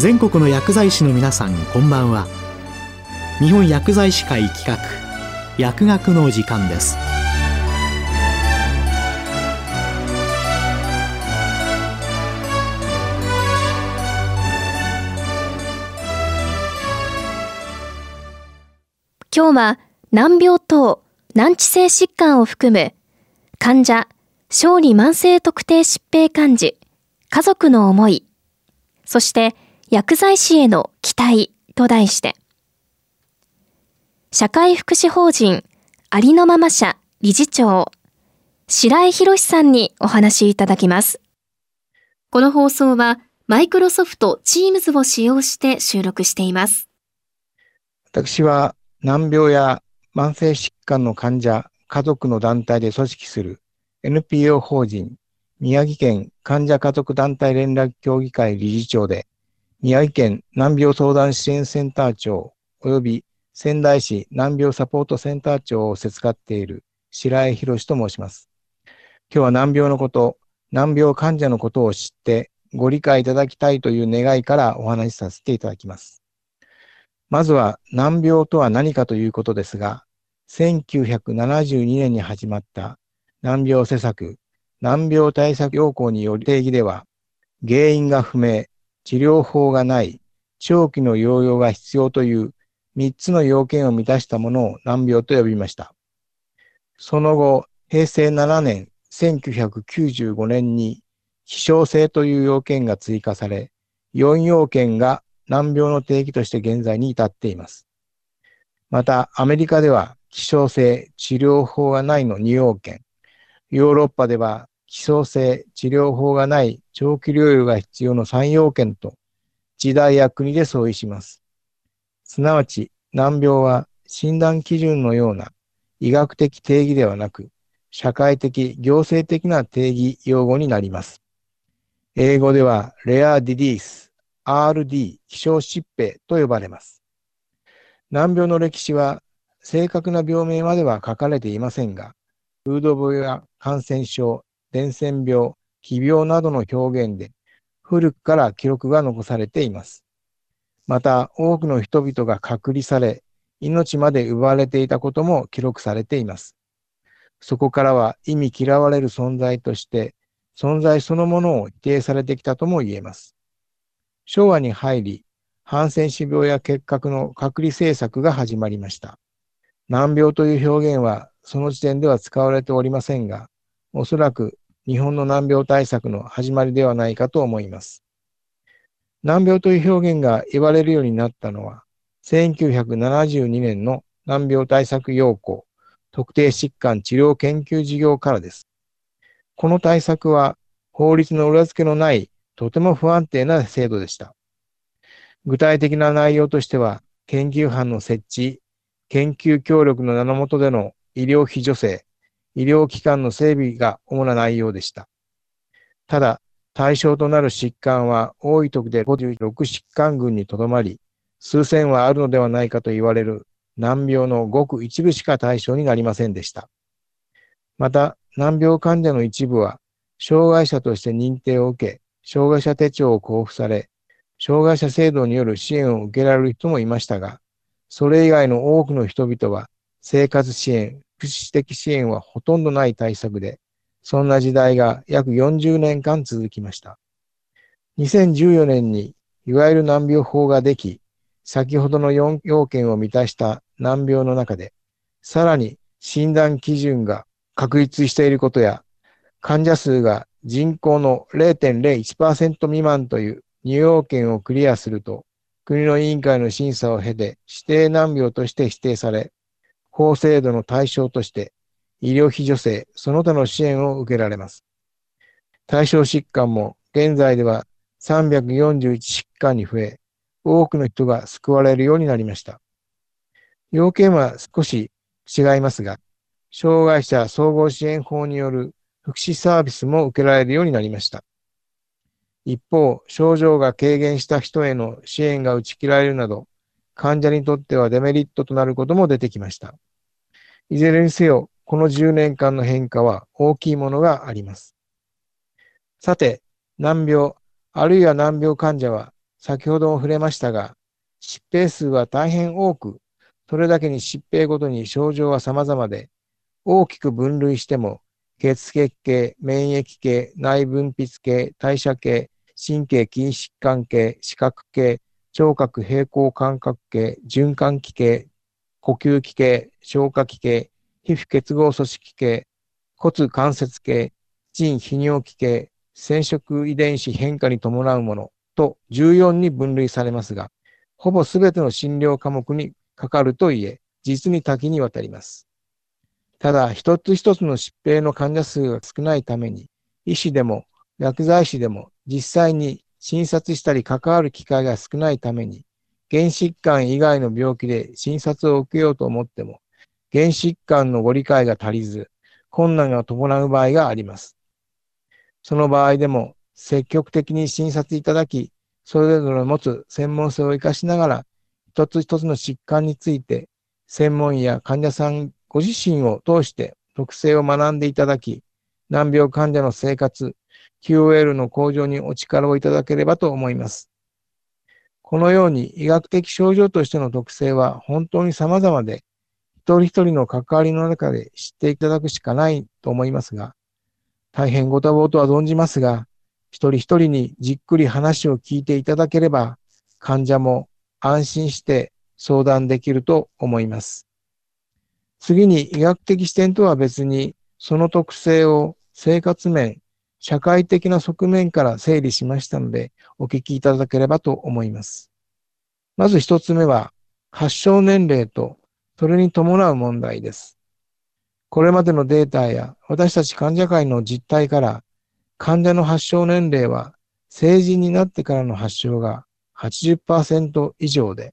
全国の薬剤師の皆さんこんばんは。日本薬剤師会企画薬学の時間です。今日は難病等難治性疾患を含む患者小児慢性特定疾病患児家族の思いそして薬剤師への期待と題して社会福祉法人ありのまま社理事長白井博さんにお話いただきます。この放送はマイクロソフト Teams を使用して収録しています。私は難病や慢性疾患の患者、家族の団体で組織する NPO 法人宮城県患者家族団体連絡協議会理事長で宮城県難病相談支援センター長及び仙台市難病サポートセンター長をせつかっている白井博と申します。今日は難病のこと、難病患者のことを知ってご理解いただきたいという願いからお話しさせていただきます。まずは難病とは何かということですが、1972年に始まった難病施策、難病対策要項による定義では、原因が不明、治療法がない、長期の療養が必要という3つの要件を満たしたものを難病と呼びました。その後、平成7年、1995年に希少性という要件が追加され、4要件が難病の定義として現在に至っています。また、アメリカでは希少性、治療法がないの2要件、ヨーロッパでは希少性、治療法がない長期療養が必要の3要件と、時代や国で相違します。すなわち、難病は診断基準のような医学的定義ではなく、社会的、行政的な定義用語になります。英語では、レアディリース、RD、希少疾病と呼ばれます。難病の歴史は正確な病名までは書かれていませんが、風土病や感染症、伝染病、奇病などの表現で古くから記録が残されています。また、多くの人々が隔離され、命まで奪われていたことも記録されています。そこからは意味嫌われる存在として、存在そのものを否定されてきたとも言えます。昭和に入り、ハンセン氏病や結核の隔離政策が始まりました。難病という表現はその時点では使われておりませんが、おそらく日本の難病対策の始まりではないかと思います。難病という表現が言われるようになったのは、1972年の難病対策要項、特定疾患治療研究事業からです。この対策は法律の裏付けのないとても不安定な制度でした。具体的な内容としては、研究班の設置、研究協力の名の下での医療費助成、医療機関の整備が主な内容でした。ただ、対象となる疾患は多い時で56疾患群にとどまり、数千はあるのではないかと言われる難病のごく一部しか対象になりませんでした。また、難病患者の一部は、障害者として認定を受け、障害者手帳を交付され、障害者制度による支援を受けられる人もいましたが、それ以外の多くの人々は生活支援、福祉的支援はほとんどない対策で、そんな時代が約40年間続きました。2014年にいわゆる難病法ができ、先ほどの4要件を満たした難病の中で、さらに診断基準が確立していることや、患者数が人口の0.01%未満という入要件をクリアすると、国の委員会の審査を経て指定難病として指定され、法制度の対象として医療費助成、その他の支援を受けられます。対象疾患も現在では341疾患に増え、多くの人が救われるようになりました。要件は少し違いますが、障害者総合支援法による福祉サービスも受けられるようになりました。一方、症状が軽減した人への支援が打ち切られるなど、患者にとってはデメリットとなることも出てきました。いずれにせよ、この10年間の変化は大きいものがあります。さて、難病、あるいは難病患者は先ほども触れましたが、疾病数は大変多く、それだけに疾病ごとに症状は様々で、大きく分類しても、血血系、免疫系、内分泌系、代謝系、神経筋疾患系、視覚系、聴覚平衡感覚系、循環器系、呼吸器系、消化器系、皮膚結合組織系、骨関節系、腎泌尿器系、染色遺伝子変化に伴うものと14に分類されますが、ほぼすべての診療科目にかかるといえ、実に多岐にわたります。ただ、一つ一つの疾病の患者数が少ないために、医師でも薬剤師でも実際に診察したり関わる機会が少ないために、原疾患以外の病気で診察を受けようと思っても、原疾患のご理解が足りず、困難が伴う場合があります。その場合でも、積極的に診察いただき、それぞれ持つ専門性を活かしながら、一つ一つの疾患について、専門医や患者さんご自身を通して特性を学んでいただき、難病患者の生活、QOL の向上にお力をいただければと思います。このように医学的症状としての特性は本当に様々で、一人一人の関わりの中で知っていただくしかないと思いますが、大変ご多忙とは存じますが、一人一人にじっくり話を聞いていただければ、患者も安心して相談できると思います。次に医学的視点とは別に、その特性を生活面、社会的な側面から整理しましたので、お聞きいただければと思います。まず一つ目は、発症年齢とそれに伴う問題です。これまでのデータや私たち患者会の実態から、患者の発症年齢は成人になってからの発症が80%以上で、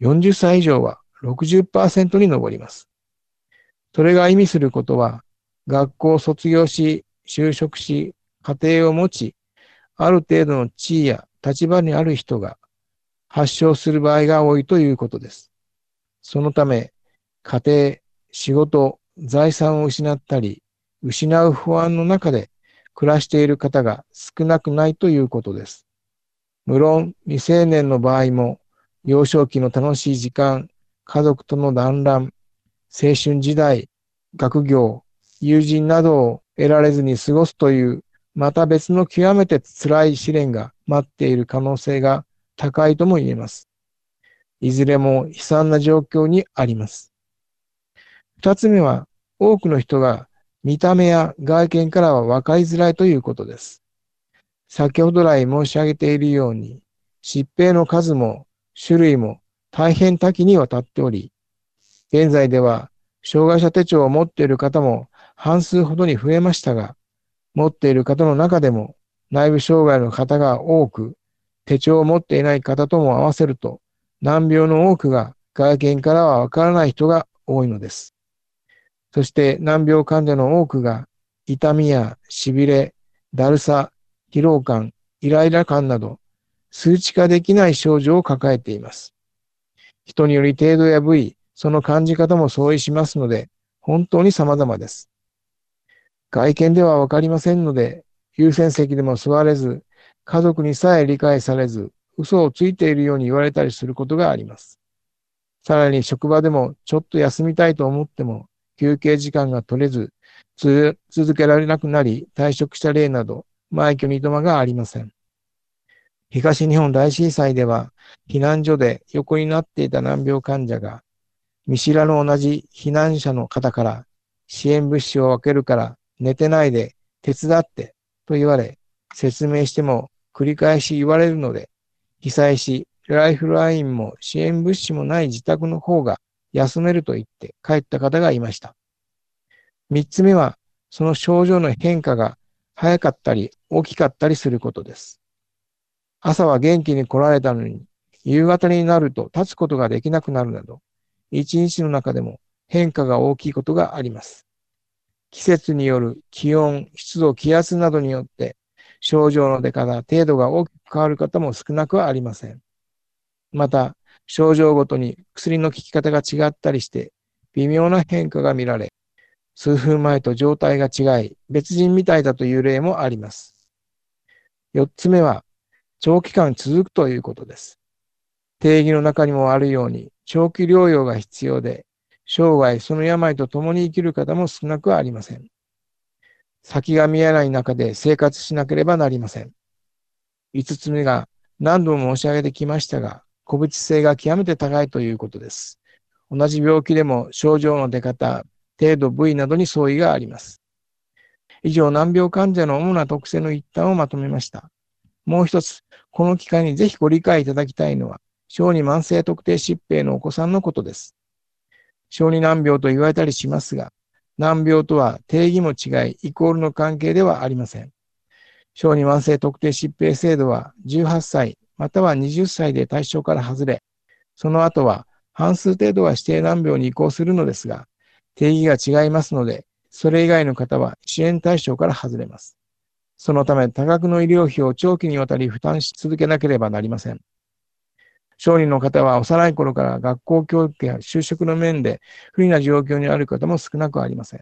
40歳以上は60%に上ります。それが意味することは、学校を卒業し、就職し、家庭を持ち、ある程度の地位や立場にある人が発症する場合が多いということです。そのため、家庭、仕事、財産を失ったり、失う不安の中で暮らしている方が少なくないということです。無論、未成年の場合も、幼少期の楽しい時間、家族との団らん、青春時代、学業、友人などを得られずに過ごすという、また別の極めて辛い試練が待っている可能性が高いとも言えます。いずれも悲惨な状況にあります。二つ目は、多くの人が見た目や外見からは分かりづらいということです。先ほど来申し上げているように、疾病の数も種類も大変多岐にわたっており、現在では障害者手帳を持っている方も半数ほどに増えましたが、持っている方の中でも内部障害の方が多く、手帳を持っていない方とも合わせると、難病の多くが外見からはわからない人が多いのです。そして難病患者の多くが痛みや痺れ、だるさ、疲労感、イライラ感など数値化できない症状を抱えています。人により程度や部位、その感じ方も相違しますので、本当に様々です。外見ではわかりませんので、優先席でも座れず、家族にさえ理解されず、嘘をついているように言われたりすることがあります。さらに職場でもちょっと休みたいと思っても、休憩時間が取れず、続けられなくなり退職した例など、埋挙にとまがありません。東日本大震災では、避難所で横になっていた難病患者が、見知らぬ同じ避難者の方から支援物資を分けるから寝てないで手伝ってと言われ、説明しても繰り返し言われるので、被災し、ライフラインも支援物資もない自宅の方が休めると言って帰った方がいました。三つ目は、その症状の変化が早かったり大きかったりすることです。朝は元気に来られたのに、夕方になると立つことができなくなるなど、一日の中でも変化が大きいことがあります。季節による気温、湿度、気圧などによって症状の出方、程度が大きく変わる方も少なくはありません。また、症状ごとに薬の効き方が違ったりして、微妙な変化が見られ、数分前と状態が違い、別人みたいだという例もあります。四つ目は、長期間続くということです。定義の中にもあるように、長期療養が必要で、生涯その病と共に生きる方も少なくありません。先が見えない中で生活しなければなりません。五つ目が何度も申し上げてきましたが、個別性が極めて高いということです。同じ病気でも症状の出方、程度、部位などに相違があります。以上、難病患者の主な特性の一端をまとめました。もう一つ、この機会にぜひご理解いただきたいのは、小児慢性特定疾病のお子さんのことです。小児難病と言われたりしますが、難病とは定義も違い、イコールの関係ではありません。小児慢性特定疾病制度は18歳または20歳で対象から外れ、その後は半数程度は指定難病に移行するのですが、定義が違いますので、それ以外の方は支援対象から外れます。そのため多額の医療費を長期にわたり負担し続けなければなりません。小児の方は幼い頃から学校教育や就職の面で不利な状況にある方も少なくありません。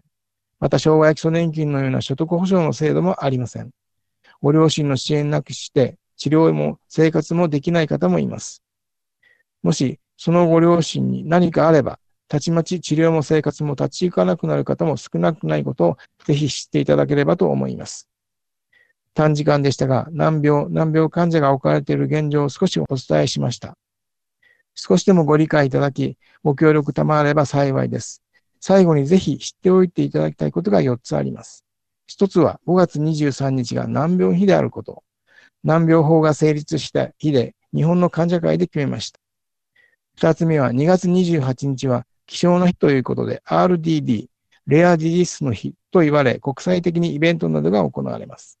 また、障害基礎年金のような所得保障の制度もありません。ご両親の支援なくして治療も生活もできない方もいます。もし、そのご両親に何かあれば、たちまち治療も生活も立ち行かなくなる方も少なくないことをぜひ知っていただければと思います。短時間でしたが、難病、難病患者が置かれている現状を少しお伝えしました。少しでもご理解いただき、ご協力賜れば幸いです。最後にぜひ知っておいていただきたいことが4つあります。1つは5月23日が難病日であること。難病法が成立した日で日本の患者会で決めました。2つ目は2月28日は希少な日ということで RDD、レアディジスの日と言われ国際的にイベントなどが行われます。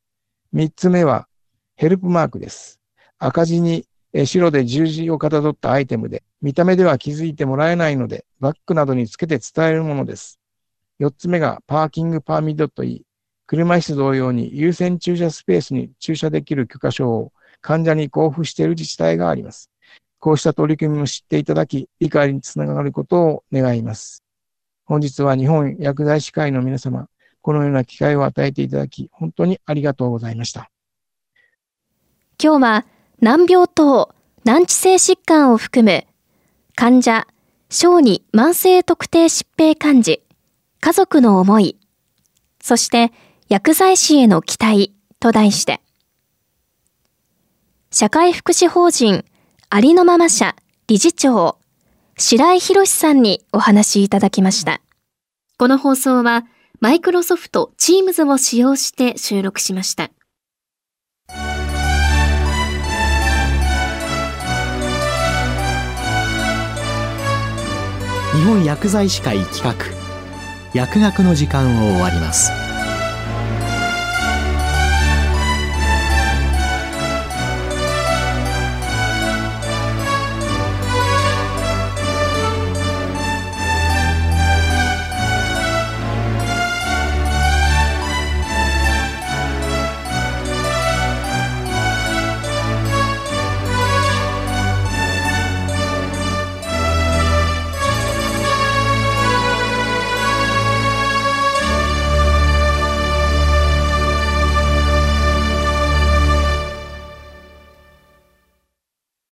3つ目はヘルプマークです。赤字に白で十字をかたどったアイテムで、見た目では気づいてもらえないので、バッグなどにつけて伝えるものです。4つ目がパーキングパーミットといい、車椅子同様に優先駐車スペースに駐車できる許可証を患者に交付している自治体があります。こうした取り組みも知っていただき、理解につながることを願います。本日は日本薬剤師会の皆様、このような機会を与えていただき、本当にありがとうございました。今日は難病等、難治性疾患を含む患者、小児慢性特定疾病患児、家族の思い、そして薬剤師への期待と題して、社会福祉法人ありのまま社理事長、白井博さんにお話いただきました。この放送はマイクロソフト Teams を使用して収録しました。日本薬剤師会企画薬学の時間を終わります